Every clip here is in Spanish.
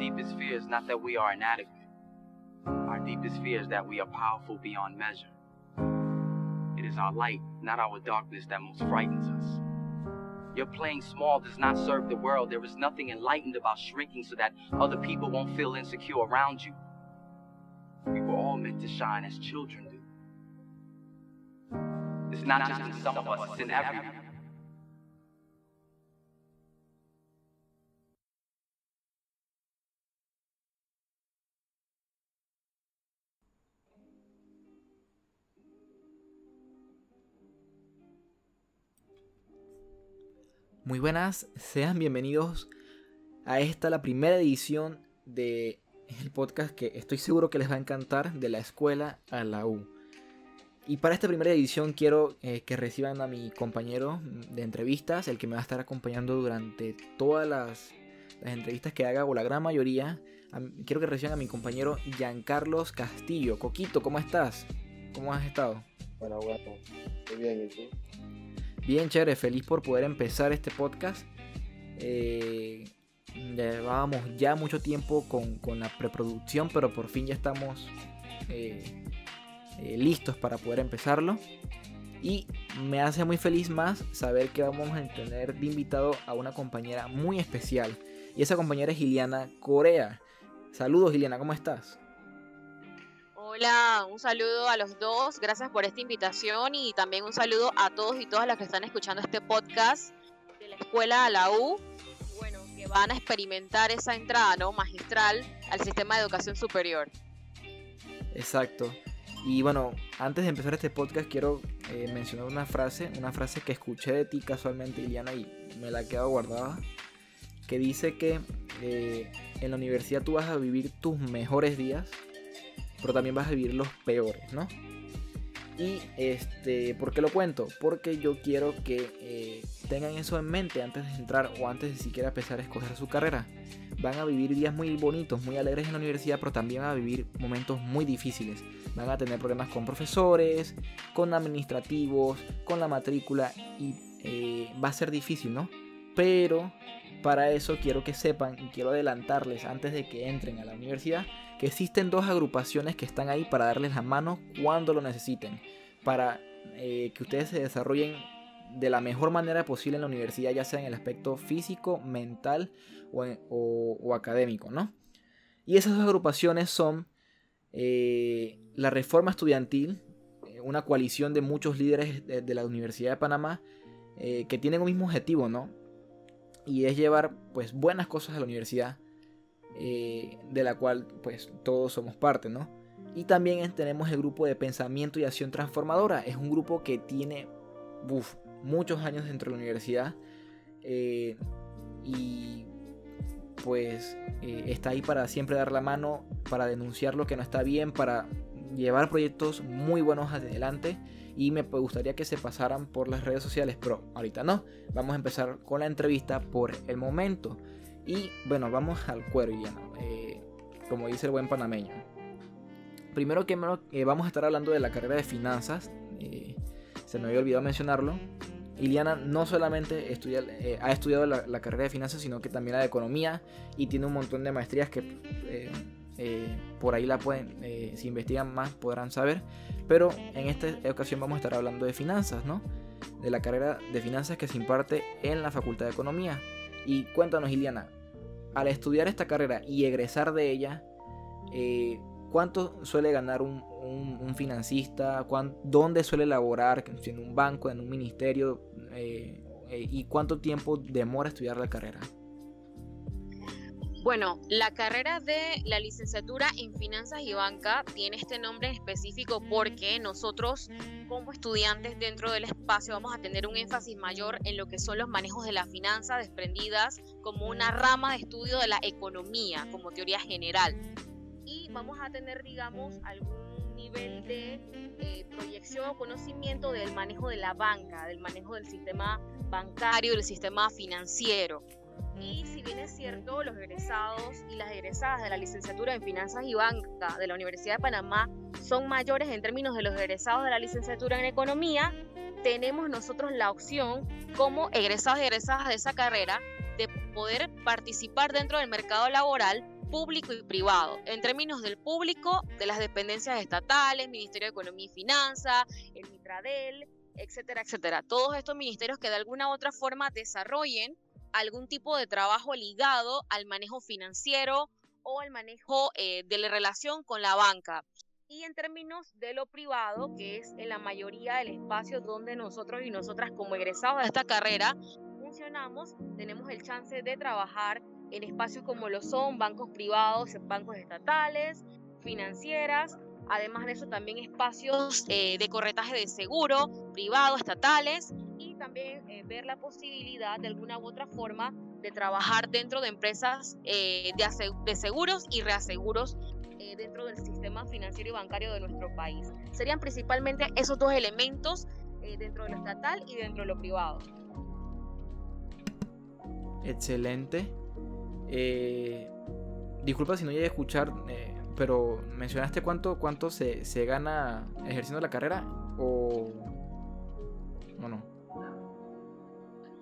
deepest fear is not that we are inadequate. Our deepest fear is that we are powerful beyond measure. It is our light, not our darkness, that most frightens us. Your playing small does not serve the world. There is nothing enlightened about shrinking so that other people won't feel insecure around you. We were all meant to shine as children do. It's not just in some of us, it's in everyone. Muy buenas, sean bienvenidos a esta, la primera edición de podcast que estoy seguro que les va a encantar de la escuela a la U. Y para esta primera edición quiero eh, que reciban a mi compañero de entrevistas, el que me va a estar acompañando durante todas las, entrevistas que haga, o la gran mayoría. Quiero que reciban a mi compañero Giancarlos Castillo. Coquito, ¿cómo estás? ¿Cómo has estado? Bueno, bueno, muy bien, ¿y tú? Bien, chévere, feliz por poder empezar este podcast. Eh, llevábamos ya mucho tiempo con, con la preproducción, pero por fin ya estamos eh, eh, listos para poder empezarlo. Y me hace muy feliz más saber que vamos a tener de invitado a una compañera muy especial. Y esa compañera es Iliana Corea. Saludos, Iliana, ¿cómo estás? Hola, un saludo a los dos, gracias por esta invitación y también un saludo a todos y todas las que están escuchando este podcast de la escuela a la U, bueno, que van a experimentar esa entrada, ¿no? Magistral al sistema de educación superior. Exacto. Y bueno, antes de empezar este podcast quiero eh, mencionar una frase, una frase que escuché de ti casualmente, Iliana, y me la he quedado guardada, que dice que eh, en la universidad tú vas a vivir tus mejores días, pero también vas a vivir los peores, ¿no? Y este, ¿por qué lo cuento? Porque yo quiero que eh, tengan eso en mente antes de entrar o antes de siquiera empezar a escoger su carrera. Van a vivir días muy bonitos, muy alegres en la universidad, pero también van a vivir momentos muy difíciles. Van a tener problemas con profesores, con administrativos, con la matrícula y eh, va a ser difícil, ¿no? Pero para eso quiero que sepan y quiero adelantarles antes de que entren a la universidad que existen dos agrupaciones que están ahí para darles la mano cuando lo necesiten, para eh, que ustedes se desarrollen de la mejor manera posible en la universidad, ya sea en el aspecto físico, mental o, académico, ¿no? Y esas dos agrupaciones son eh, la Reforma Estudiantil, eh, una coalición de muchos líderes de, la Universidad de Panamá que tienen un mismo objetivo, ¿no? Y es llevar pues buenas cosas a la universidad, eh, de la cual pues todos somos parte, ¿no? Y también tenemos el grupo de pensamiento y acción transformadora. Es un grupo que tiene muchos años dentro de la universidad eh, y pues eh, está ahí para siempre dar la mano, para denunciar lo que no está bien, para llevar proyectos muy buenos adelante y me gustaría que se pasaran por las redes sociales, pero ahorita no. Vamos a empezar con la entrevista por el momento. Y bueno, vamos al cuero, Iliana, eh, como dice el buen panameño. Primero que eh, vamos a estar hablando de la carrera de finanzas. eh, se me había olvidado mencionarlo. Iliana no solamente estudia- eh, ha estudiado la, carrera de finanzas, sino que también la de economía y tiene un montón de maestrías que por ahí la pueden, si investigan más podrán saber. Pero en esta ocasión vamos a estar hablando de finanzas, ¿no? De la carrera de finanzas que se imparte en la Facultad de Economía. Y cuéntanos, Iliana, al estudiar esta carrera y egresar de ella, eh, ¿cuánto suele ganar un, financista? ¿Cuán- ¿Dónde suele laborar? ¿En un banco, en un ministerio? Eh, eh, ¿Y cuánto tiempo demora estudiar la carrera? Bueno, la carrera de la licenciatura en finanzas y banca tiene este nombre específico porque nosotros como estudiantes dentro del espacio vamos a tener un énfasis mayor en lo que son los manejos de las finanzas desprendidas como una rama de estudio de la economía como teoría general. Y vamos a tener, digamos, algún nivel de eh, proyección o conocimiento del manejo de la banca, del manejo del sistema bancario, del sistema financiero. Y si bien es cierto, los egresados y las egresadas de la licenciatura en Finanzas y Banca de la Universidad de Panamá son mayores en términos de los egresados de la licenciatura en Economía, tenemos nosotros la opción como egresados y egresadas de esa carrera de poder participar dentro del mercado laboral público y privado. En términos del público, de las dependencias estatales, Ministerio de Economía y Finanzas, el Mitradel, etcétera, etcétera. Todos estos ministerios que de alguna u otra forma desarrollen algún tipo de trabajo ligado al manejo financiero o al manejo eh, de la relación con la banca. Y en términos de lo privado, que es en la mayoría del espacio donde nosotros y nosotras como egresados de esta carrera funcionamos, tenemos el chance de trabajar en espacios como lo son bancos privados, bancos estatales, financieras, además de eso también espacios eh, de corretaje de seguro, privados, estatales, también eh, ver la posibilidad de alguna u otra forma de trabajar dentro de empresas eh, de, de, seguros y reaseguros dentro del sistema financiero y bancario de nuestro país. Serían principalmente esos dos elementos dentro de lo estatal y dentro de lo privado. Excelente. Eh, disculpa si no llegué a escuchar, eh, pero mencionaste cuánto, cuánto se, gana ejerciendo la carrera o, o no.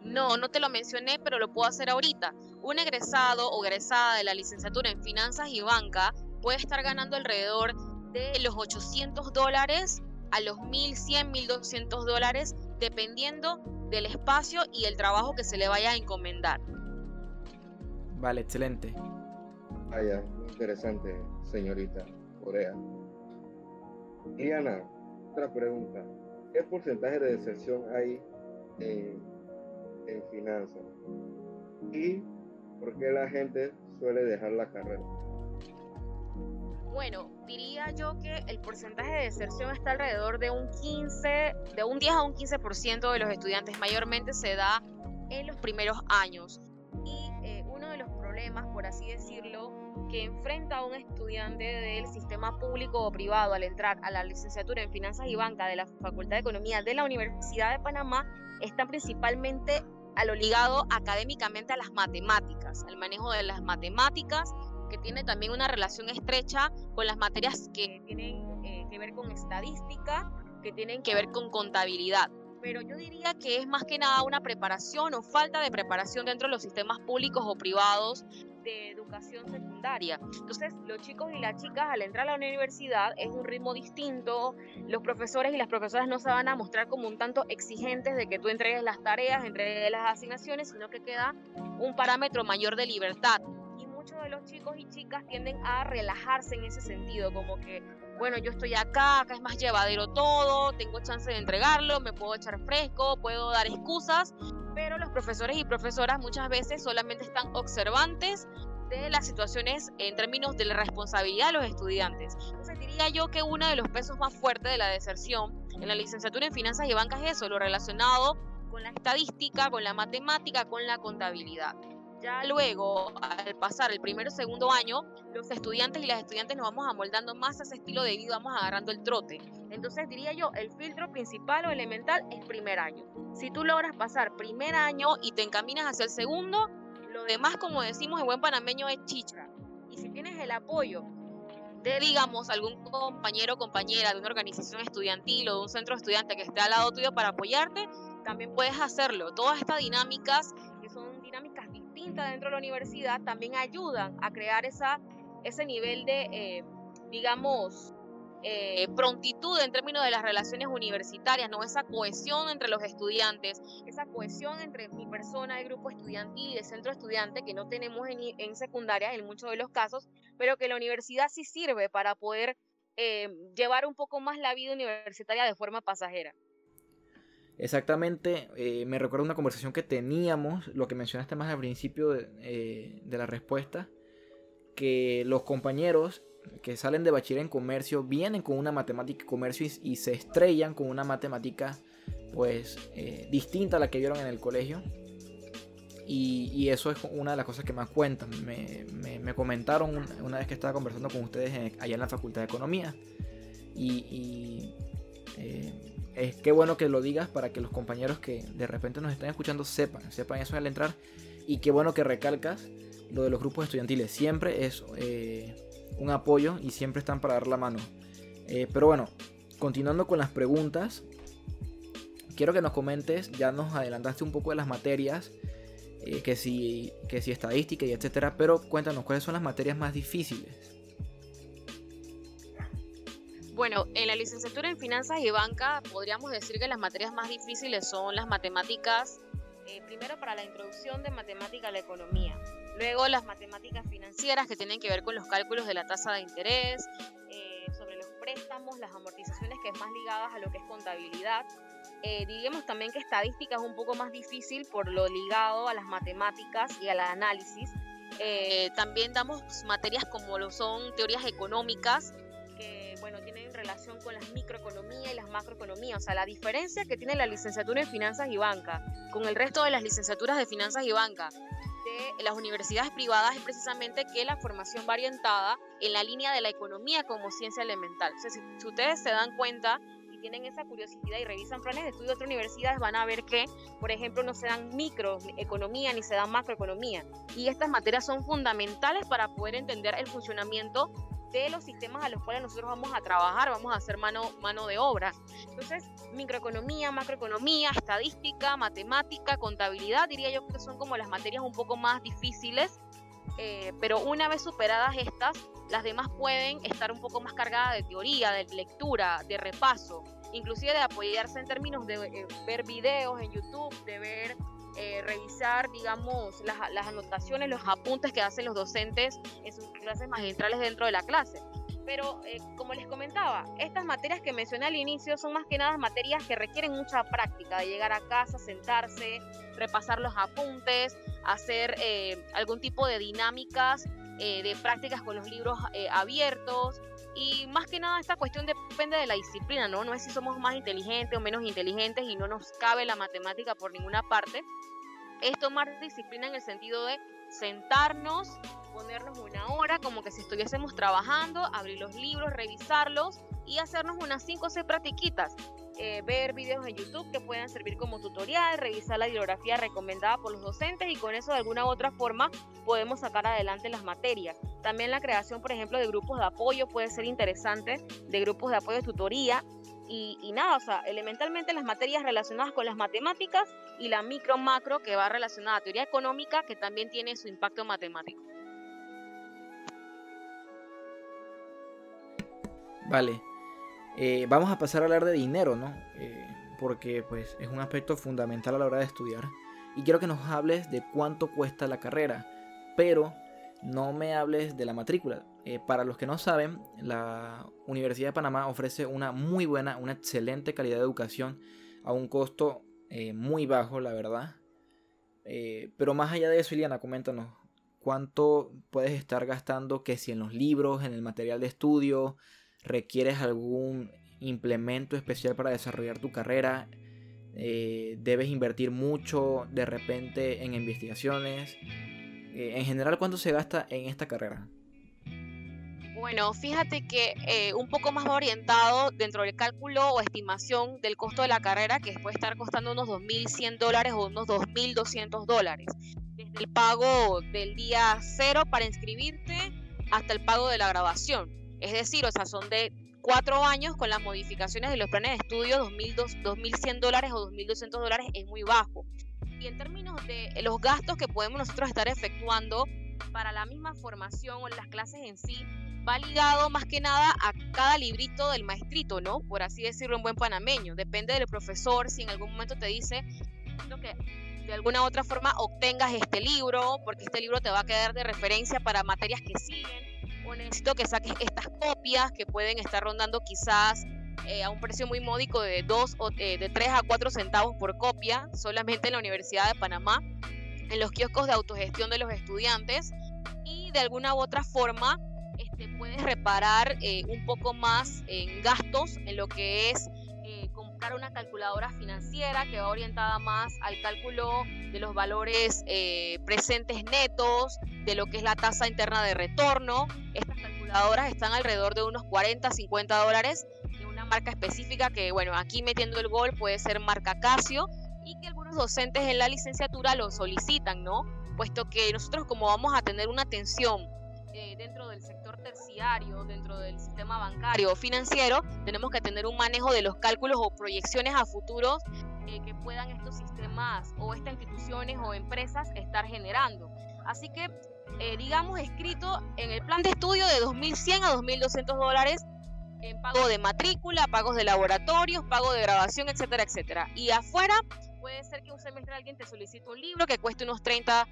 No, no te lo mencioné, pero lo puedo hacer ahorita. Un egresado o egresada de la licenciatura en finanzas y banca puede estar ganando alrededor de los 800 dólares a los 1100, 1200 dólares, dependiendo del espacio y el trabajo que se le vaya a encomendar. Vale, excelente. Vaya, muy interesante, señorita Corea. Diana, otra pregunta. ¿Qué porcentaje de deserción hay en, en finanzas? ¿Y por qué la gente suele dejar la carrera? Bueno, diría yo que el porcentaje de deserción está alrededor de un 15, de un 10 a un 15% de los estudiantes. Mayormente se da en los primeros años. Y por así decirlo, que enfrenta a un estudiante del sistema público o privado al entrar a la licenciatura en Finanzas y Banca de la Facultad de Economía de la Universidad de Panamá está principalmente a lo ligado académicamente a las matemáticas, al manejo de las matemáticas, que tiene también una relación estrecha con las materias que tienen eh, que ver con estadística, que tienen que ver con contabilidad. Pero yo diría que es más que nada una preparación o falta de preparación dentro de los sistemas públicos o privados de educación secundaria. Entonces, los chicos y las chicas al entrar a la universidad es un ritmo distinto, los profesores y las profesoras no se van a mostrar como un tanto exigentes de que tú entregues las tareas, entregues las asignaciones, sino que queda un parámetro mayor de libertad. Y muchos de los chicos y chicas tienden a relajarse en ese sentido, como que bueno, yo estoy acá, acá es más llevadero todo, tengo chance de entregarlo, me puedo echar fresco, puedo dar excusas, pero los profesores y profesoras muchas veces solamente están observantes de las situaciones en términos de la responsabilidad de los estudiantes. Entonces diría yo que uno de los pesos más fuertes de la deserción en la licenciatura en finanzas y bancas es eso, lo relacionado con la estadística, con la matemática, con la contabilidad. Ya luego, al pasar el primero o segundo año, los estudiantes y las estudiantes nos vamos amoldando más a ese estilo de vida, vamos agarrando el trote. Entonces diría yo, el filtro principal o elemental es primer año. Si tú logras pasar primer año y te encaminas hacia el segundo, lo demás, como decimos en buen panameño, es chicha. Y si tienes el apoyo de, digamos, algún compañero o compañera de una organización estudiantil o de un centro de estudiantes que esté al lado tuyo para apoyarte, también puedes hacerlo. Todas estas dinámicas, que son dinámicas dentro de la universidad también ayudan a crear esa, ese nivel de, eh, digamos, eh, prontitud en términos de las relaciones universitarias, ¿no? Esa cohesión entre los estudiantes, esa cohesión entre mi persona, el grupo estudiantil y el centro estudiante que no tenemos en, en secundaria en muchos de los casos, pero que la universidad sí sirve para poder eh, llevar un poco más la vida universitaria de forma pasajera. Exactamente, eh, me recuerda una conversación que teníamos, lo que mencionaste más al principio de, eh, la respuesta, que los compañeros que salen de bachiller en comercio vienen con una matemática de comercio y, se estrellan con una matemática pues eh, distinta a la que vieron en el colegio. Y, eso es una de las cosas que más cuentan. Me, comentaron una vez que estaba conversando con ustedes allá en la Facultad de Economía. Y, es que bueno que lo digas para que los compañeros que de repente nos están escuchando sepan, sepan eso al entrar. Y qué bueno que recalcas lo de los grupos estudiantiles. Siempre es eh, un apoyo y siempre están para dar la mano. Eh, pero bueno, continuando con las preguntas, quiero que nos comentes, ya nos adelantaste un poco de las materias. eh, que, si, que si estadística y etcétera, pero cuéntanos, ¿cuáles son las materias más difíciles? Bueno, en la licenciatura en finanzas y banca podríamos decir que las materias más difíciles son las matemáticas, eh, primero para la introducción de matemática a la economía, luego las matemáticas financieras que tienen que ver con los cálculos de la tasa de interés, eh, sobre los préstamos, las amortizaciones que es más ligadas a lo que es contabilidad, eh, también que estadística es un poco más difícil por lo ligado a las matemáticas y al análisis. Eh, también damos materias como lo son teorías económicas, que bueno, tienen relación con las microeconomía y las macroeconomía. O sea, la diferencia que tiene la licenciatura en finanzas y banca con el resto de las licenciaturas de finanzas y banca de las universidades privadas es precisamente que la formación va orientada en la línea de la economía como ciencia elemental. O sea, si ustedes se dan cuenta, tienen esa curiosidad y revisan planes de estudio de otras universidades, van a ver que, por ejemplo, no se dan microeconomía ni se dan macroeconomía. Y estas materias son fundamentales para poder entender el funcionamiento de los sistemas a los cuales nosotros vamos a trabajar, vamos a hacer mano, mano de obra. Entonces, microeconomía, macroeconomía, estadística, matemática, contabilidad, diría yo que son como las materias un poco más difíciles, eh, pero una vez superadas estas, las demás pueden estar un poco más cargadas de teoría, de lectura, de repaso, inclusive de apoyarse en términos de eh, ver videos en YouTube, de ver, eh, revisar, digamos, las, anotaciones, los apuntes que hacen los docentes en sus clases magistrales dentro de la clase. Pero, eh, como les comentaba, estas materias que mencioné al inicio son más que nada materias que requieren mucha práctica, de llegar a casa, sentarse, repasar los apuntes, hacer algún tipo de dinámicas eh, de prácticas con los libros eh, abiertos. Y más que nada esta cuestión depende de la disciplina, ¿no? No es si somos más inteligentes o menos inteligentes y no nos cabe la matemática por ninguna parte. Es tomar disciplina en el sentido de sentarnos, ponernos una hora como que si estuviésemos trabajando, abrir los libros, revisarlos y hacernos unas 5 o 6 practiquitas. Eh, ver videos en YouTube que puedan servir como tutorial, revisar la bibliografía recomendada por los docentes y con eso de alguna u otra forma podemos sacar adelante las materias. También la creación, por ejemplo, de grupos de apoyo puede ser interesante, de grupos de apoyo de tutoría. Y, y nada, o sea, elementalmente las materias relacionadas con las matemáticas y la micro-macro que va relacionada a teoría económica que también tiene su impacto matemático. Vale, eh, vamos a pasar a hablar de dinero, ¿no? Eh, porque pues es un aspecto fundamental a la hora de estudiar. Y quiero que nos hables de cuánto cuesta la carrera, pero no me hables de la matrícula. Eh, para los que no saben, la Universidad de Panamá ofrece una muy buena, una excelente calidad de educación a un costo muy bajo, la verdad. pero más allá de eso, Iliana, coméntanos, ¿cuánto puedes estar gastando que si en los libros, en el material de estudio, requieres algún implemento especial para desarrollar tu carrera, eh, debes invertir mucho de repente en investigaciones. Eh, en general, ¿cuánto se gasta en esta carrera? Bueno, fíjate que eh, un poco más orientado dentro del cálculo o estimación del costo de la carrera, que puede estar costando unos 2.100 dólares o unos 2.200 dólares. Desde el pago del día cero para inscribirte hasta el pago de la grabación. Es decir, o sea, son de cuatro años con las modificaciones de los planes de estudio, 2.100 dólares o 2.200 dólares es muy bajo. Y en términos de los gastos que podemos nosotros estar efectuando para la misma formación o las clases en sí, va ligado más que nada a cada librito del maestrito, ¿no? Por así decirlo en buen panameño. Depende del profesor, si en algún momento te dice que de alguna u otra forma obtengas este libro, porque este libro te va a quedar de referencia para materias que siguen necesito que saques estas copias que pueden estar rondando quizás eh, a un precio muy módico de dos o eh, de 3 a 4 centavos por copia, solamente en la Universidad de Panamá, en los kioscos de autogestión de los estudiantes. Y de alguna u otra forma este, puedes reparar eh, un poco más en gastos en lo que es una calculadora financiera que va orientada más al cálculo de los valores eh, presentes netos, de lo que es la tasa interna de retorno. Estas calculadoras están alrededor de unos 40, 50 dólares de una marca específica que, bueno, aquí metiendo el gol puede ser marca Casio y que algunos docentes en la licenciatura lo solicitan, ¿no? Puesto que nosotros como vamos a tener una atención eh, dentro del sector terciario, dentro del sistema bancario o financiero, tenemos que tener un manejo de los cálculos o proyecciones a futuros eh, que puedan estos sistemas o estas instituciones o empresas estar generando. Así que, eh, digamos, escrito en el plan de estudio de 2.100 a 2.200 dólares en pago de matrícula, pagos de laboratorios, pago de grabación, etcétera, etcétera. Y afuera puede ser que un semestre alguien te solicite un libro que cueste unos 30,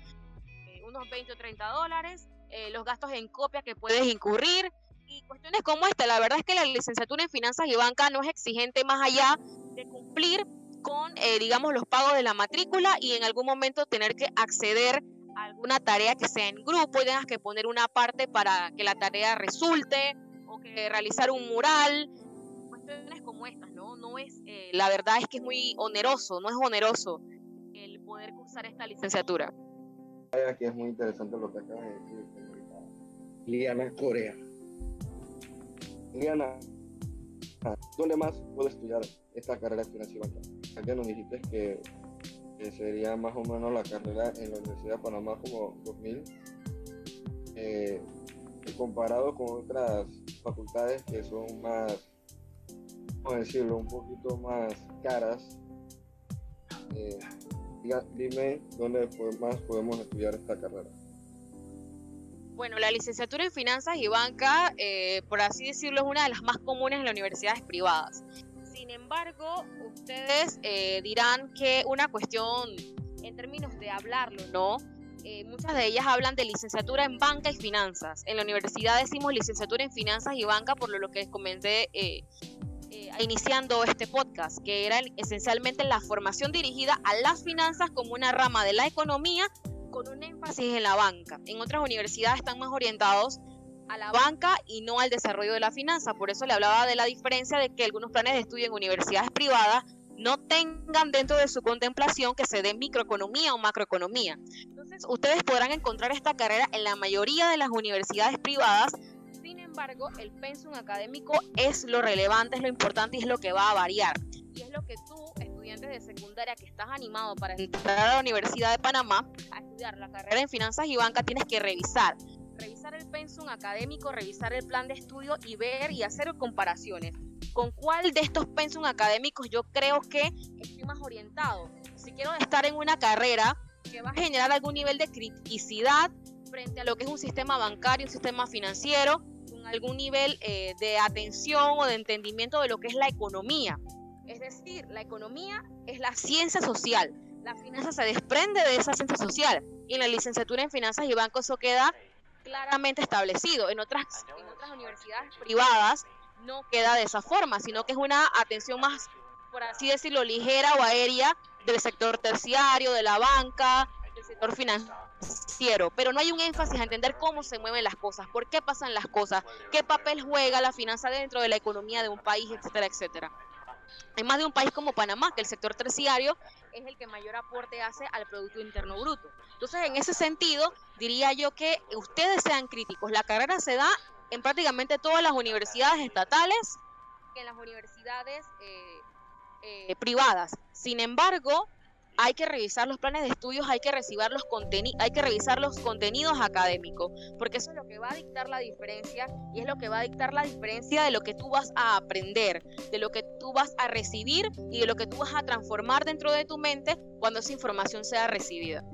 eh, unos 20 o 30 dólares, eh, los gastos en copia que puedes incurrir y cuestiones como esta. La verdad es que la licenciatura en finanzas y banca no es exigente más allá de cumplir con, eh, digamos, los pagos de la matrícula y en algún momento tener que acceder a alguna tarea que sea en grupo y tengas que poner una parte para que la tarea resulte o que realizar un mural, cuestiones como estas, ¿no? No es, eh, la verdad es que es muy oneroso, no es oneroso el poder cursar esta licenciatura. Aquí es muy interesante lo que acabas de decir, Liana Corea. Liana, ¿dónde más puedo estudiar esta carrera banca? Ya nos dijiste que, que, sería más o menos la carrera en la Universidad de Panamá como 2000, eh, comparado con otras facultades que son más, ¿cómo decirlo?, un poquito más caras. Eh, diga, dime dónde más podemos estudiar esta carrera. Bueno, la licenciatura en finanzas y banca, eh, por así decirlo, es una de las más comunes en las universidades privadas. Sin embargo, ustedes eh, dirán que una cuestión en términos de hablarlo, ¿no? Eh, muchas de ellas hablan de licenciatura en banca y finanzas. En la universidad decimos licenciatura en finanzas y banca, por lo que comencé eh, iniciando este podcast, que era esencialmente la formación dirigida a las finanzas como una rama de la economía con un énfasis en la banca. En otras universidades están más orientados a la banca y no al desarrollo de la finanza. Por eso le hablaba de la diferencia de que algunos planes de estudio en universidades privadas no tengan dentro de su contemplación que se dé microeconomía o macroeconomía. Entonces, ustedes podrán encontrar esta carrera en la mayoría de las universidades privadas. Embargo, el pensum académico es lo relevante, es lo importante y es lo que va a variar. Y es lo que tú, estudiante de secundaria que estás animado para entrar a la Universidad de Panamá a estudiar la carrera en finanzas y banca, tienes que revisar. Revisar el pensum académico, revisar el plan de estudio y ver y hacer comparaciones con cuál de estos pensum académicos yo creo que estoy más orientado. Si quiero estar en una carrera que va a generar algún nivel de criticidad frente a lo que es un sistema bancario, un sistema financiero, con algún nivel eh, de atención o de entendimiento de lo que es la economía. Es decir, la economía es la ciencia social. La finanza se desprende de esa ciencia social. Y en la licenciatura en finanzas y bancos eso queda claramente establecido. En otras, en otras universidades privadas no queda de esa forma, sino que es una atención más, por así decirlo, ligera o aérea del sector terciario, de la banca, del sector financiero. Pero no hay un énfasis a entender cómo se mueven las cosas, por qué pasan las cosas, qué papel juega la finanza dentro de la economía de un país, etcétera, etcétera. En más de un país como Panamá, que el sector terciario es el que mayor aporte hace al Producto Interno Bruto. Entonces, en ese sentido, diría yo que ustedes sean críticos. La carrera se da en prácticamente todas las universidades estatales que en las universidades eh, eh, privadas. Sin embargo, hay que revisar los planes de estudios, hay que, recibir los hay que revisar los contenidos académicos, porque eso es lo que va a dictar la diferencia y es lo que va a dictar la diferencia de lo que tú vas a aprender, de lo que tú vas a recibir y de lo que tú vas a transformar dentro de tu mente cuando esa información sea recibida.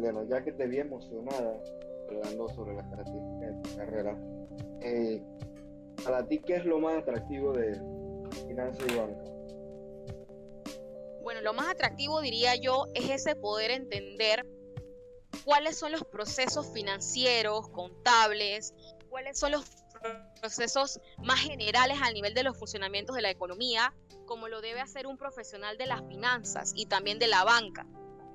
bueno, ya que te vi emocionada hablando sobre las características de tu carrera, eh, para ti, ¿qué es lo más atractivo de finanzas y banca? Bueno, lo más atractivo diría yo es ese poder entender cuáles son los procesos financieros, contables, cuáles son los procesos más generales al nivel de los funcionamientos de la economía, como lo debe hacer un profesional de las finanzas y también de la banca.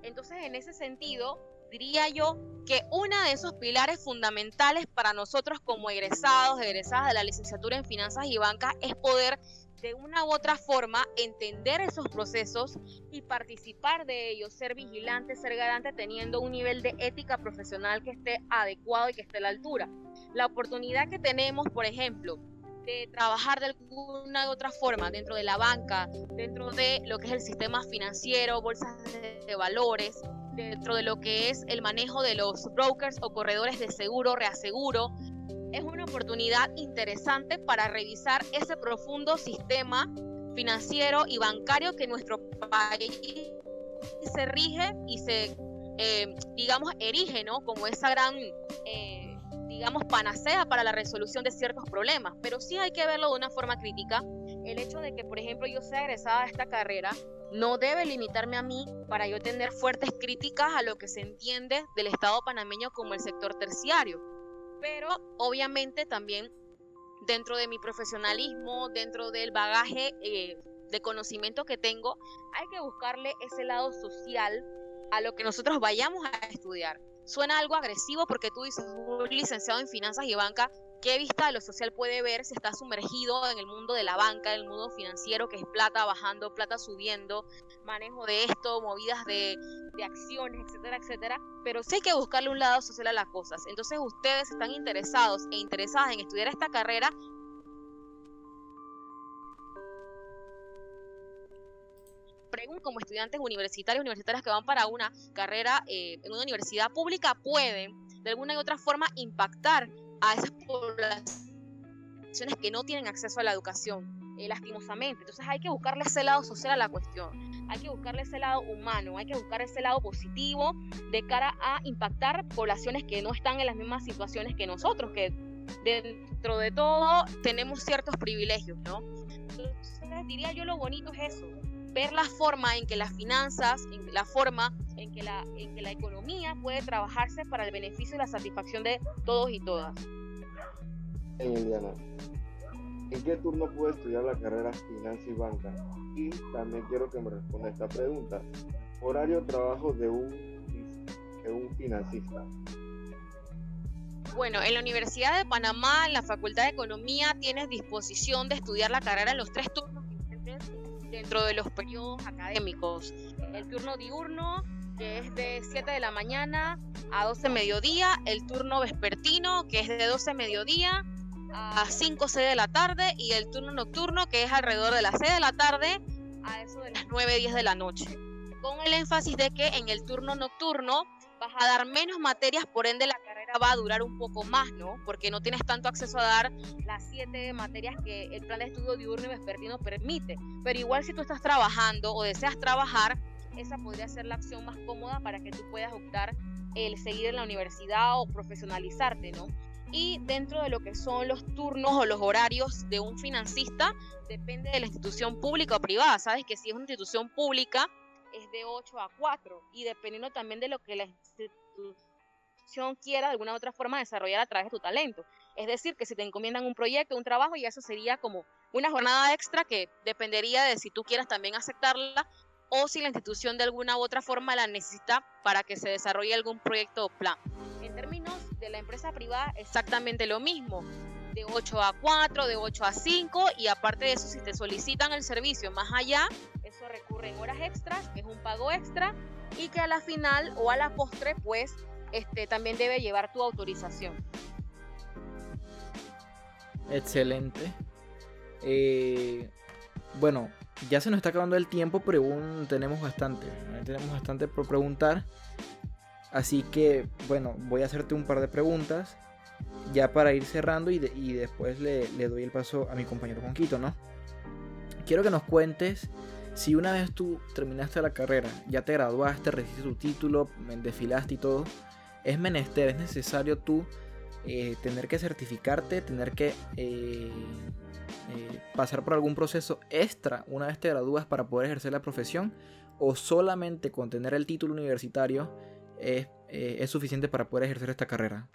Entonces, en ese sentido, diría yo que uno de esos pilares fundamentales para nosotros como egresados, egresadas de la licenciatura en finanzas y bancas es poder de una u otra forma entender esos procesos y participar de ellos, ser vigilante, ser garante, teniendo un nivel de ética profesional que esté adecuado y que esté a la altura. La oportunidad que tenemos, por ejemplo, de trabajar de alguna u otra forma dentro de la banca, dentro de lo que es el sistema financiero, bolsas de valores, dentro de lo que es el manejo de los brokers o corredores de seguro, reaseguro, es una oportunidad interesante para revisar ese profundo sistema financiero y bancario que nuestro país se rige y se, eh, digamos, erige, ¿no? Como esa gran, eh, digamos, panacea para la resolución de ciertos problemas. Pero sí hay que verlo de una forma crítica. El hecho de que, por ejemplo, yo sea egresada de esta carrera no debe limitarme a mí para yo tener fuertes críticas a lo que se entiende del Estado panameño como el sector terciario. Pero obviamente también dentro de mi profesionalismo, dentro del bagaje eh, de conocimiento que tengo, hay que buscarle ese lado social a lo que nosotros vayamos a estudiar. Suena algo agresivo porque tú dices, un licenciado en finanzas y banca, ¿qué vista de lo social puede ver si está sumergido en el mundo de la banca, en el mundo financiero, que es plata bajando, plata subiendo, manejo de esto, movidas de, acciones, etcétera, etcétera? Pero sí hay que buscarle un lado social a las cosas. Entonces ustedes están interesados e interesadas en estudiar esta carrera, como estudiantes universitarios, universitarias que van para una carrera eh, en una universidad pública, pueden de alguna y otra forma impactar a esas poblaciones que no tienen acceso a la educación, eh, lastimosamente. Entonces hay que buscarle ese lado social a la cuestión, hay que buscarle ese lado humano, hay que buscar ese lado positivo de cara a impactar poblaciones que no están en las mismas situaciones que nosotros, que dentro de todo tenemos ciertos privilegios, ¿no? Entonces diría yo lo bonito es eso, ver la forma en que las finanzas, en la forma en que la, en que la economía puede trabajarse para el beneficio y la satisfacción de todos y todas. Emiliana, ¿en qué turno puedo estudiar la carrera Finanza y Banca? Y también quiero que me responda esta pregunta. Horario de trabajo de un, de un financista. Bueno, en la Universidad de Panamá, en la Facultad de Economía, tienes disposición de estudiar la carrera en los tres turnos dentro de los periodos académicos. El turno diurno, que es de 7 de la mañana a 12 mediodía, el turno vespertino, que es de 12 mediodía a 5 6 de la tarde, y el turno nocturno, que es alrededor de las 6 de la tarde a eso de las 9 10 de la noche. Con el énfasis de que en el turno nocturno vas a dar menos materias, por ende la carrera va a durar un poco más, ¿no? Porque no tienes tanto acceso a dar las siete materias que el plan de estudio diurno y vespertino permite. Pero igual si tú estás trabajando o deseas trabajar, esa podría ser la opción más cómoda para que tú puedas optar el seguir en la universidad o profesionalizarte, ¿no? Y dentro de lo que son los turnos o los horarios de un financista, depende de la institución pública o privada. Sabes que si es una institución pública, es de 8 a 4 y dependiendo también de lo que la institución quiera de alguna otra forma desarrollar a través de tu talento. Es decir, que si te encomiendan un proyecto, un trabajo, y eso sería como una jornada extra que dependería de si tú quieras también aceptarla o si la institución de alguna u otra forma la necesita para que se desarrolle algún proyecto o plan. En términos de la empresa privada, exactamente lo mismo de 8 a 4, de 8 a 5 y aparte de eso si te solicitan el servicio más allá, eso recurre en horas extras, es un pago extra y que a la final o a la postre pues este, también debe llevar tu autorización. Excelente. Eh, bueno, ya se nos está acabando el tiempo, pero aún tenemos bastante. Tenemos bastante por preguntar. Así que, bueno, voy a hacerte un par de preguntas ya para ir cerrando y, después le, doy el paso a mi compañero Conquito, ¿no? Quiero que nos cuentes si una vez tú terminaste la carrera, ya te graduaste, recibiste tu título, desfilaste y todo, es menester, es necesario tú eh, tener que certificarte, tener que eh, eh, pasar por algún proceso extra una vez te gradúas para poder ejercer la profesión, o solamente con tener el título universitario es suficiente para poder ejercer esta carrera.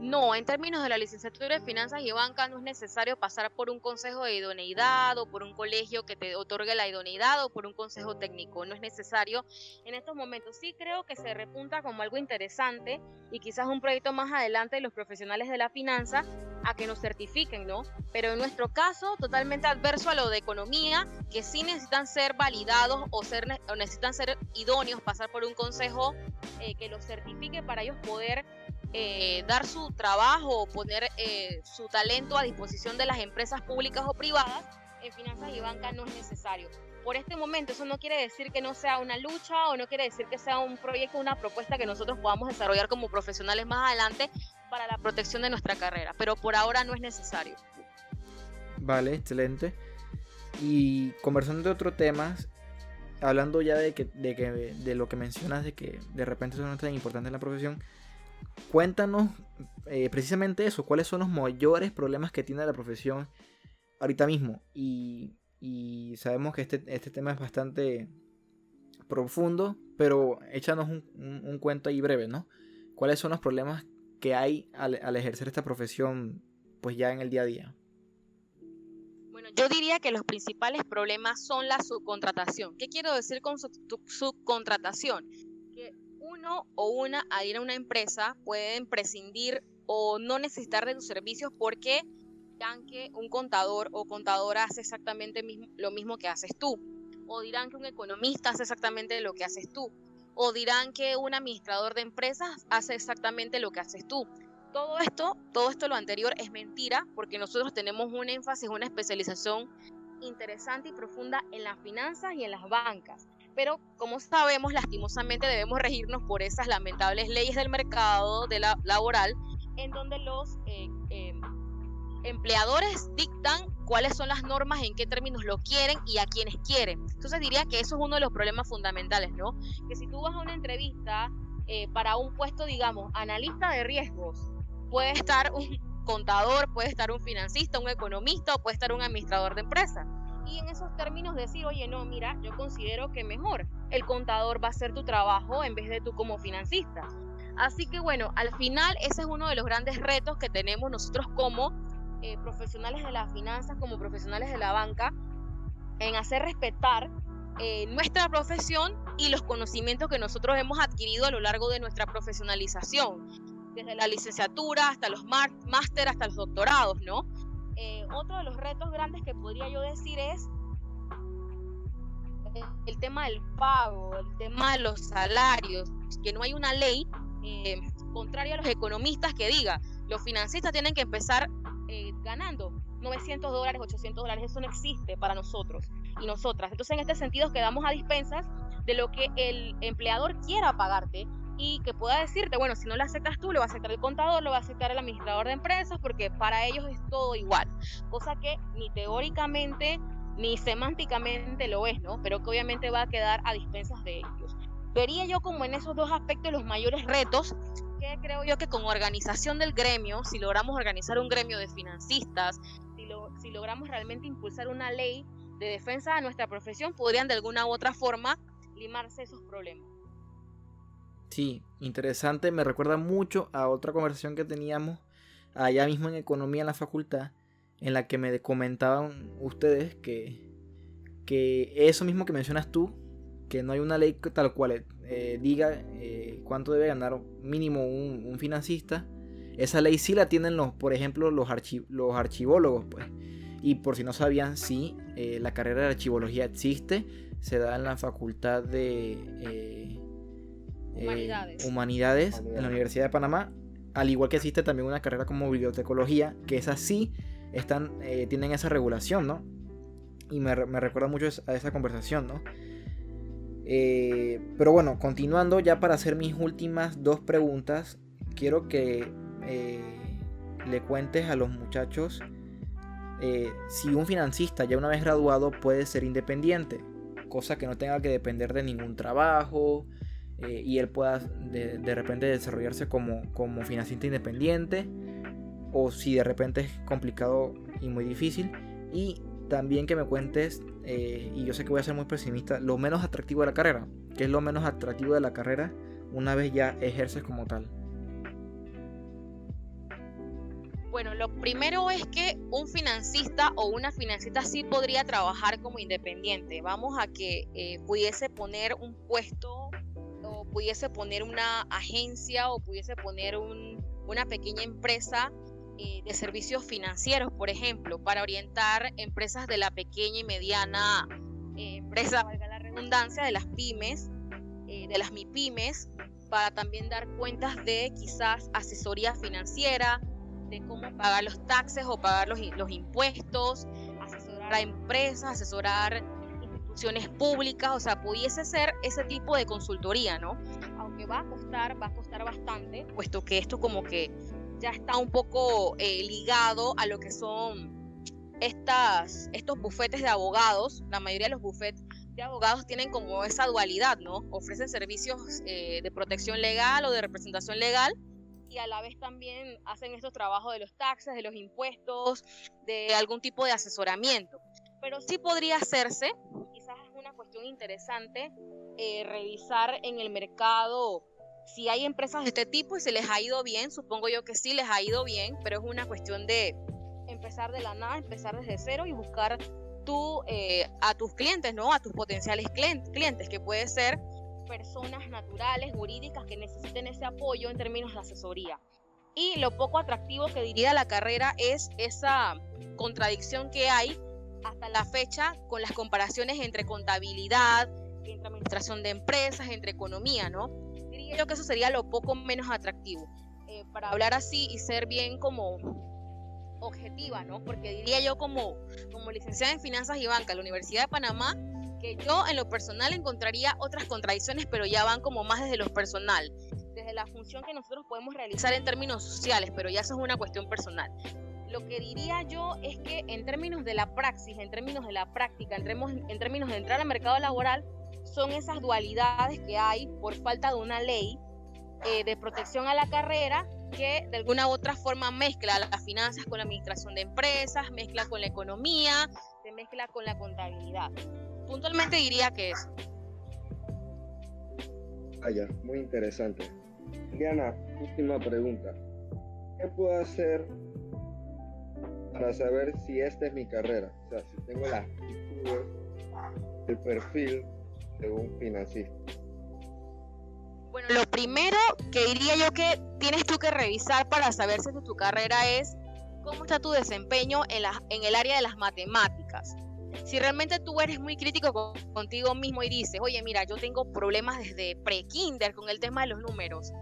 No, en términos de la licenciatura de finanzas y banca no es necesario pasar por un consejo de idoneidad o por un colegio que te otorgue la idoneidad o por un consejo técnico. No es necesario en estos momentos. Sí creo que se repunta como algo interesante y quizás un proyecto más adelante de los profesionales de la finanza a que nos certifiquen, ¿no? Pero en nuestro caso, totalmente adverso a lo de economía, que sí necesitan ser validados o, ser, necesitan ser idóneos, pasar por un consejo eh, que los certifique para ellos poder eh, dar su trabajo o poner eh, su talento a disposición de las empresas públicas o privadas, en finanzas y banca no es necesario. Por este momento, eso no quiere decir que no sea una lucha o no quiere decir que sea un proyecto, una propuesta que nosotros podamos desarrollar como profesionales más adelante para la protección de nuestra carrera, pero por ahora no es necesario. Vale, excelente. Y conversando de otros temas, hablando ya de, que, de, que, de lo que mencionas, de que de repente eso no es tan importante en la profesión, cuéntanos eh, precisamente eso, cuáles son los mayores problemas que tiene la profesión ahorita mismo. Y, y sabemos que este, este, tema es bastante profundo, pero échanos un, un, cuento ahí breve, ¿no? ¿Cuáles son los problemas que hay al, al ejercer esta profesión pues ya en el día a día? Yo diría que los principales problemas son la subcontratación. ¿Qué quiero decir con subcontratación? Que uno o una al ir a una empresa pueden prescindir o no necesitar de tus servicios porque dirán que un contador o contadora hace exactamente lo mismo que haces tú. O dirán que un economista hace exactamente lo que haces tú. O dirán que un administrador de empresas hace exactamente lo que haces tú todo esto, todo esto lo anterior es mentira porque nosotros tenemos un énfasis, una especialización interesante y profunda en las finanzas y en las bancas. Pero como sabemos, lastimosamente debemos regirnos por esas lamentables leyes del mercado de la, laboral en donde los eh, em, empleadores dictan cuáles son las normas, en qué términos lo quieren y a quienes quieren. Entonces diría que eso es uno de los problemas fundamentales, ¿no? Que si tú vas a una entrevista eh, para un puesto, digamos, analista de riesgos, puede estar un contador, puede estar un financista, un economista o puede estar un administrador de empresa. Y en esos términos decir, oye, no, mira, yo considero que mejor el contador va a hacer tu trabajo en vez de tú como financista. Así que bueno, al final ese es uno de los grandes retos que tenemos nosotros como eh, profesionales de las finanzas, como profesionales de la banca, en hacer respetar eh, nuestra profesión y los conocimientos que nosotros hemos adquirido a lo largo de nuestra profesionalización desde la licenciatura hasta los máster, hasta los doctorados, ¿no? Eh, otro de los retos grandes que podría yo decir es el tema del pago, el tema de los salarios, que no hay una ley eh, contraria a los economistas que diga, los financistas tienen que empezar ganando 900 dólares, 800 dólares, eso no existe para nosotros y nosotras. Entonces en este sentido quedamos a dispensas de lo que el empleador quiera pagarte y que pueda decirte, bueno, si no lo aceptas tú, lo va a aceptar el contador, lo va a aceptar el administrador de empresas, porque para ellos es todo igual, cosa que ni teóricamente ni semánticamente lo es, ¿no? Pero que obviamente va a quedar a dispensas de ellos. Vería yo como en esos dos aspectos los mayores retos, creo yo que con organización del gremio, si logramos organizar un gremio de financistas, si, si logramos realmente impulsar una ley de defensa de nuestra profesión, podrían de alguna u otra forma limarse esos problemas. Sí, interesante. Me recuerda mucho a otra conversación que teníamos allá mismo en economía en la facultad, en la que me comentaban ustedes que, que eso mismo que mencionas tú, que no hay una ley tal cual eh, diga eh, cuánto debe ganar mínimo un, financista. Esa ley sí la tienen los, por ejemplo, los, los archivólogos, pues. Y por si no sabían, sí, eh, la carrera de archivología existe, se da en la facultad de Humanidades. Humanidades en la Universidad de Panamá, al igual que existe también una carrera como bibliotecología, que es así, están, eh, tienen esa regulación, ¿no? Y me, recuerda mucho a esa conversación, ¿no? Eh, pero bueno, continuando ya para hacer mis últimas dos preguntas, quiero que eh, le cuentes a los muchachos si un financista ya una vez graduado puede ser independiente, cosa que no tenga que depender de ningún trabajo, eh, y él pueda de, repente desarrollarse como, como financista independiente o si de repente es complicado y muy difícil también que me cuentes eh, y yo sé que voy a ser muy pesimista lo menos atractivo de la carrera que es lo menos atractivo de la carrera una vez ya ejerces como tal Bueno, lo primero es que un financista o una financista sí podría trabajar como independiente. Vamos a que eh, pudiese poner un puesto pudiese poner una agencia o pudiese poner una pequeña empresa eh, de servicios financieros, por ejemplo, para orientar empresas de la pequeña y mediana eh, empresa, valga la redundancia, de las pymes, eh, de las MIPYMES, para también dar cuentas de quizás asesoría financiera, de cómo pagar los taxes o pagar los, los impuestos, asesorar a empresas, asesorar instituciones públicas, o sea, pudiese ser ese tipo de consultoría, ¿no? Aunque va a costar, va a costar bastante, puesto que esto como que ya está un poco eh, ligado a lo que son estas, estos bufetes de abogados, la mayoría de los bufetes de abogados tienen como esa dualidad, ¿no? Ofrecen servicios eh, de protección legal o de representación legal y a la vez también hacen estos trabajos de los taxes, de los impuestos, de algún tipo de asesoramiento. Pero sí podría hacerse, quizás es una cuestión interesante, eh, revisar en el mercado si hay empresas de este tipo y se les ha ido bien, supongo yo que sí les ha ido bien, pero es una cuestión de empezar de la nada, empezar desde cero y buscar tú eh, a tus clientes, ¿no? A tus potenciales clientes, que puede ser personas naturales, jurídicas que necesiten ese apoyo en términos de asesoría. Y lo poco atractivo que diría la carrera es esa contradicción que hay hasta la fecha con las comparaciones entre contabilidad, entre administración de empresas, entre economía, ¿no? Diría yo que eso sería lo poco menos atractivo. Eh, para hablar así y ser bien como objetiva, ¿no? Porque diría yo como, como licenciada en Finanzas y Banca la Universidad de Panamá, que yo en lo personal encontraría otras contradicciones, pero ya van como más desde lo personal, desde la función que nosotros podemos realizar en términos sociales, pero ya eso es una cuestión personal. Lo que diría yo es que en términos de la praxis, en términos de la práctica, en términos, en términos de entrar al mercado laboral, son esas dualidades que hay por falta de una ley eh, de protección a la carrera que de alguna u otra forma mezcla las finanzas con la administración de empresas, mezcla con la economía, se mezcla con la contabilidad. Puntualmente diría que eso. Vaya, muy interesante. Diana, última pregunta. ¿Qué puedo hacer para saber si esta es mi carrera? O sea, si tengo las actitudes, el perfil un financista. Bueno, lo primero que diría yo que tienes tú que revisar para saber si tu carrera es cómo está tu desempeño en, la, en el área de las matemáticas. Si realmente tú eres muy crítico contigo mismo y dices, oye, mira, yo tengo problemas desde pre-kinder con el tema de los números,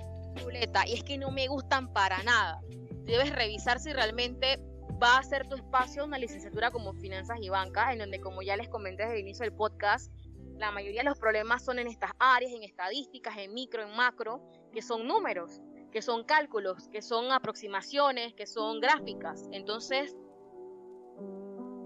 y es que no me gustan para nada. Debes revisar si realmente va a ser tu espacio una licenciatura como finanzas y banca, en donde, como ya les comenté desde el inicio del podcast, la mayoría de los problemas son en estas áreas, en estadísticas, en micro, en macro, que son números, que son cálculos, que son aproximaciones, que son gráficas. Entonces,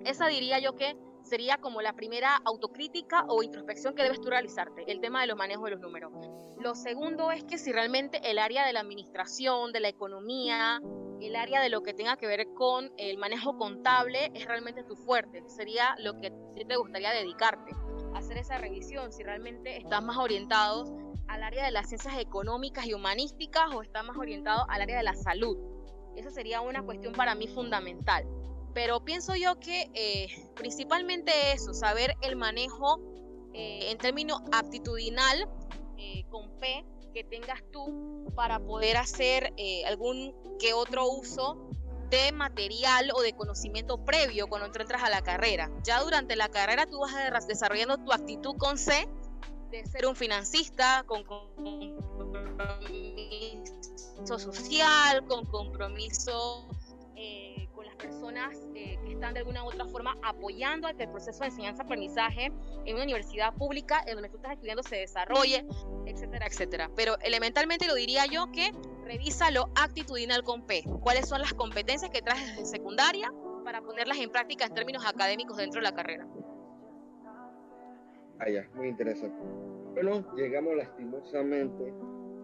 esa diría yo que sería como la primera autocrítica o introspección que debes tú realizarte, el tema de los manejos de los números. Lo segundo es que si realmente el área de la administración, de la economía, el área de lo que tenga que ver con el manejo contable es realmente tu fuerte, sería lo que te gustaría dedicarte hacer esa revisión, si realmente estás más orientado al área de las ciencias económicas y humanísticas o estás más orientado al área de la salud. Esa sería una cuestión para mí fundamental. Pero pienso yo que eh, principalmente eso, saber el manejo eh, en términos aptitudinal eh, con P que tengas tú para poder hacer algún que otro uso de material o de conocimiento previo cuando entras a la carrera. Ya durante la carrera tú vas desarrollando tu actitud con C de ser un financista, con compromiso social, con compromiso eh, con las personas eh, que están de alguna u otra forma apoyando a que el proceso de enseñanza-aprendizaje en una universidad pública en donde tú estás estudiando se desarrolle, etcétera, etcétera. Pero elementalmente lo diría yo que revisa lo actitudinal con P. ¿Cuáles son las competencias que traes desde secundaria para ponerlas en práctica en términos académicos dentro de la carrera? Ah, ya, muy interesante. Bueno, llegamos lastimosamente,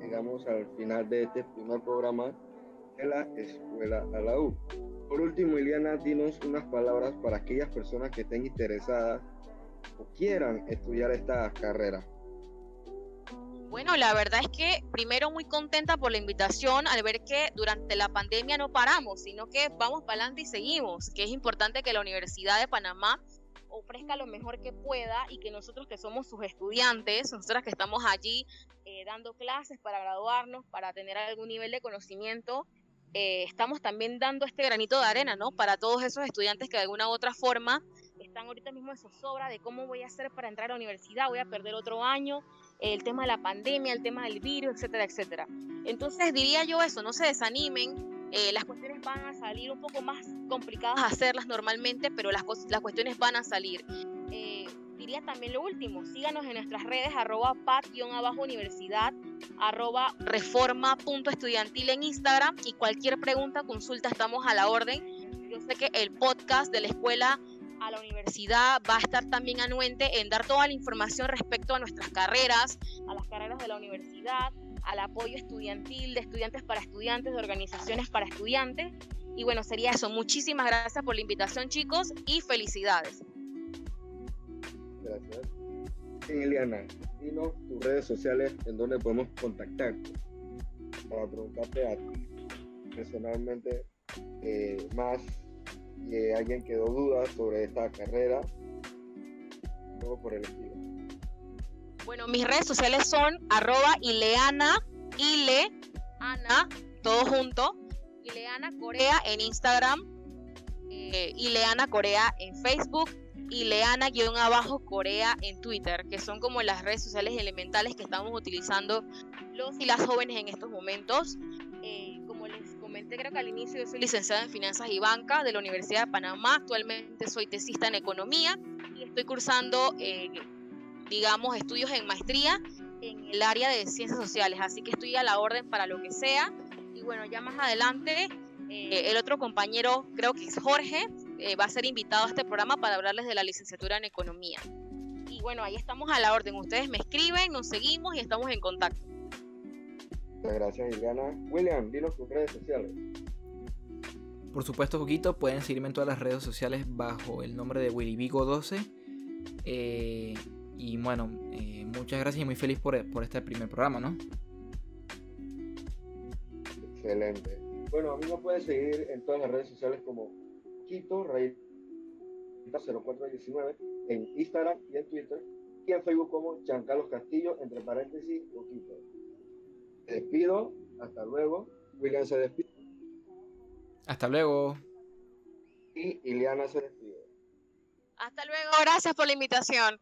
llegamos al final de este primer programa de la Escuela a la U. Por último, Iliana, dinos unas palabras para aquellas personas que estén interesadas o quieran estudiar esta carrera. Bueno, la verdad es que primero muy contenta por la invitación al ver que durante la pandemia no paramos, sino que vamos para adelante y seguimos, que es importante que la Universidad de Panamá ofrezca lo mejor que pueda y que nosotros que somos sus estudiantes, nosotras que estamos allí eh, dando clases para graduarnos, para tener algún nivel de conocimiento, eh, estamos también dando este granito de arena, ¿no? Para todos esos estudiantes que de alguna u otra forma están ahorita mismo en zozobra de cómo voy a hacer para entrar a la universidad, voy a perder otro año, el tema de la pandemia, el tema del virus, etcétera, etcétera. Entonces diría yo eso, no se desanimen, eh, las cuestiones van a salir un poco más complicadas a hacerlas normalmente, pero las, las cuestiones van a salir. Eh, diría también lo último, síganos en nuestras redes, arroba pat-universidad, arroba reforma.estudiantil en Instagram y cualquier pregunta, consulta, estamos a la orden. Yo sé que el podcast de la escuela a la universidad va a estar también anuente en dar toda la información respecto a nuestras carreras, a las carreras de la universidad, al apoyo estudiantil de estudiantes para estudiantes, de organizaciones para estudiantes. Y bueno, sería eso. Muchísimas gracias por la invitación, chicos, y felicidades. Gracias. Eliana, dinos tus redes sociales en donde podemos contactarte para preguntarte a ti personalmente eh, más y alguien quedó dudas sobre esta carrera, luego por el estilo. Bueno, mis redes sociales son arroba ileana, ile, ana, todo junto, ileana Corea en Instagram, eh, ileana Corea en Facebook, ileana-abajo Corea en Twitter, que son como las redes sociales elementales que estamos utilizando los y las jóvenes en estos momentos. Eh, como les comenté, creo que al inicio yo soy licenciada en Finanzas y Banca de la Universidad de Panamá, actualmente soy tesista en Economía y estoy cursando... Eh, digamos, estudios en maestría en el área de ciencias sociales, así que estoy a la orden para lo que sea. Y bueno, ya más adelante, eh, el otro compañero, creo que es Jorge, eh, va a ser invitado a este programa para hablarles de la licenciatura en economía. Y bueno, ahí estamos a la orden. Ustedes me escriben, nos seguimos y estamos en contacto. Muchas gracias, Iliana. William, dinos tus redes sociales. Por supuesto, poquito, pueden seguirme en todas las redes sociales bajo el nombre de WillyVigo12. Eh, y bueno, eh, muchas gracias y muy feliz por, este primer programa, ¿no? Excelente. Bueno, a mí me pueden seguir en todas las redes sociales como Quito Raíz 0419 en Instagram y en Twitter y en Facebook como Giancarlos Castillo, entre paréntesis, Quito. Despido, hasta luego. William se despide. Hasta luego. Y Ileana se despide. Hasta luego, gracias por la invitación.